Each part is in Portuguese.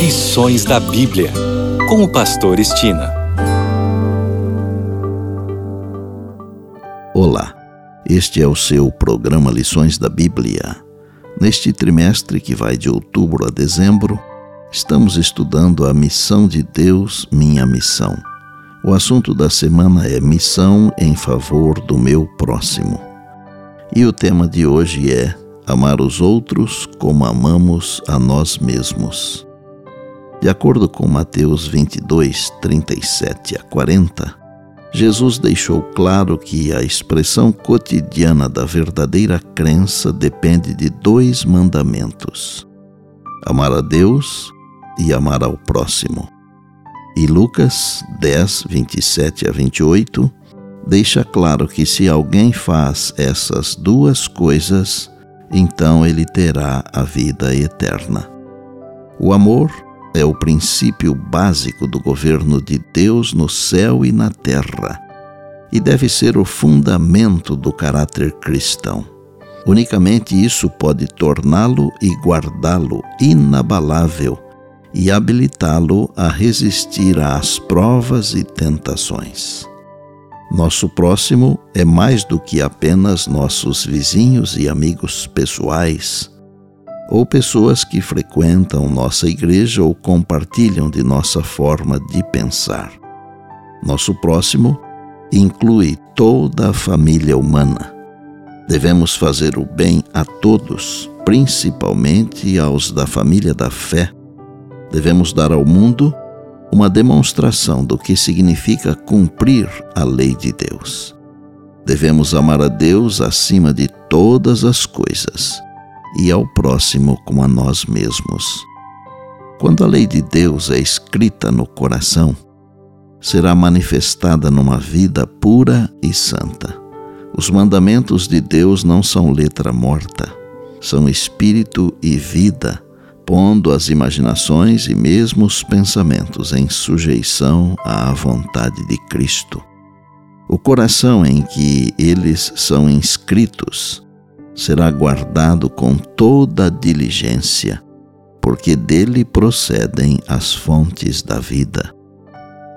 Lições da Bíblia, com o Pastor Estina. Olá, este é o seu programa Lições da Bíblia. Neste trimestre que vai de outubro a dezembro, estamos estudando a missão de Deus, minha missão. O assunto da semana é Missão em favor do meu próximo. E o tema de hoje é Amar os outros como amamos a nós mesmos. De acordo com Mateus 22, 37 a 40, Jesus deixou claro que a expressão cotidiana da verdadeira crença depende de dois mandamentos: amar a Deus e amar ao próximo. E Lucas 10, 27 a 28 deixa claro que se alguém faz essas duas coisas, então ele terá a vida eterna. O amor é o princípio básico do governo de Deus no céu e na terra e deve ser o fundamento do caráter cristão. Unicamente isso pode torná-lo e guardá-lo inabalável e habilitá-lo a resistir às provas e tentações. Nosso próximo é mais do que apenas nossos vizinhos e amigos pessoais ou pessoas que frequentam nossa igreja ou compartilham de nossa forma de pensar. Nosso próximo inclui toda a família humana. Devemos fazer o bem a todos, principalmente aos da família da fé. Devemos dar ao mundo uma demonstração do que significa cumprir a lei de Deus. Devemos amar a Deus acima de todas as coisas e ao próximo como a nós mesmos. Quando a lei de Deus é escrita no coração, será manifestada numa vida pura e santa. Os mandamentos de Deus não são letra morta, são espírito e vida, pondo as imaginações e mesmo os pensamentos em sujeição à vontade de Cristo. O coração em que eles são inscritos será guardado com toda diligência, porque dele procedem as fontes da vida.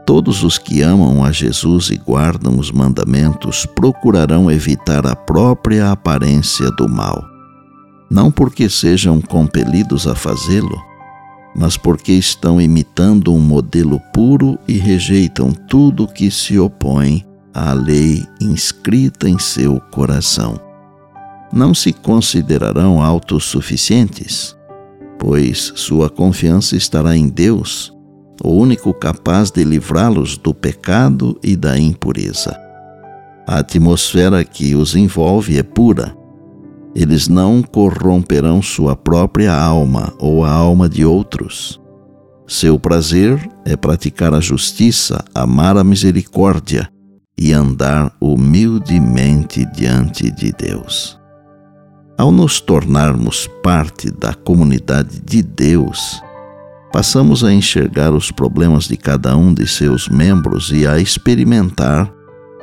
Todos os que amam a Jesus e guardam os mandamentos procurarão evitar a própria aparência do mal, não porque sejam compelidos a fazê-lo, mas porque estão imitando um modelo puro e rejeitam tudo que se opõe à lei inscrita em seu coração não se considerarão autossuficientes, pois sua confiança estará em Deus, o único capaz de livrá-los do pecado e da impureza. A atmosfera que os envolve é pura. Eles não corromperão sua própria alma ou a alma de outros. Seu prazer é praticar a justiça, amar a misericórdia e andar humildemente diante de Deus. Ao nos tornarmos parte da comunidade de Deus, passamos a enxergar os problemas de cada um de seus membros e a experimentar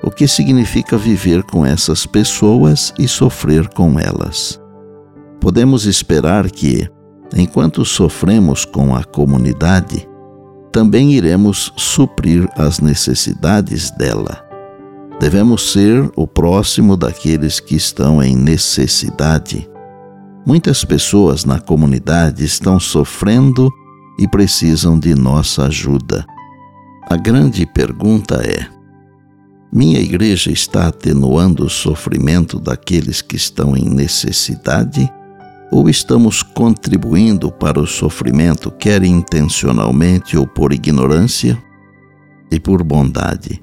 o que significa viver com essas pessoas e sofrer com elas. Podemos esperar que, enquanto sofremos com a comunidade, também iremos suprir as necessidades dela Devemos ser o próximo daqueles que estão em necessidade. Muitas pessoas na comunidade estão sofrendo e precisam de nossa ajuda. A grande pergunta é: minha igreja está atenuando o sofrimento daqueles que estão em necessidade? Ou estamos contribuindo para o sofrimento, quer intencionalmente ou por ignorância? E por bondade.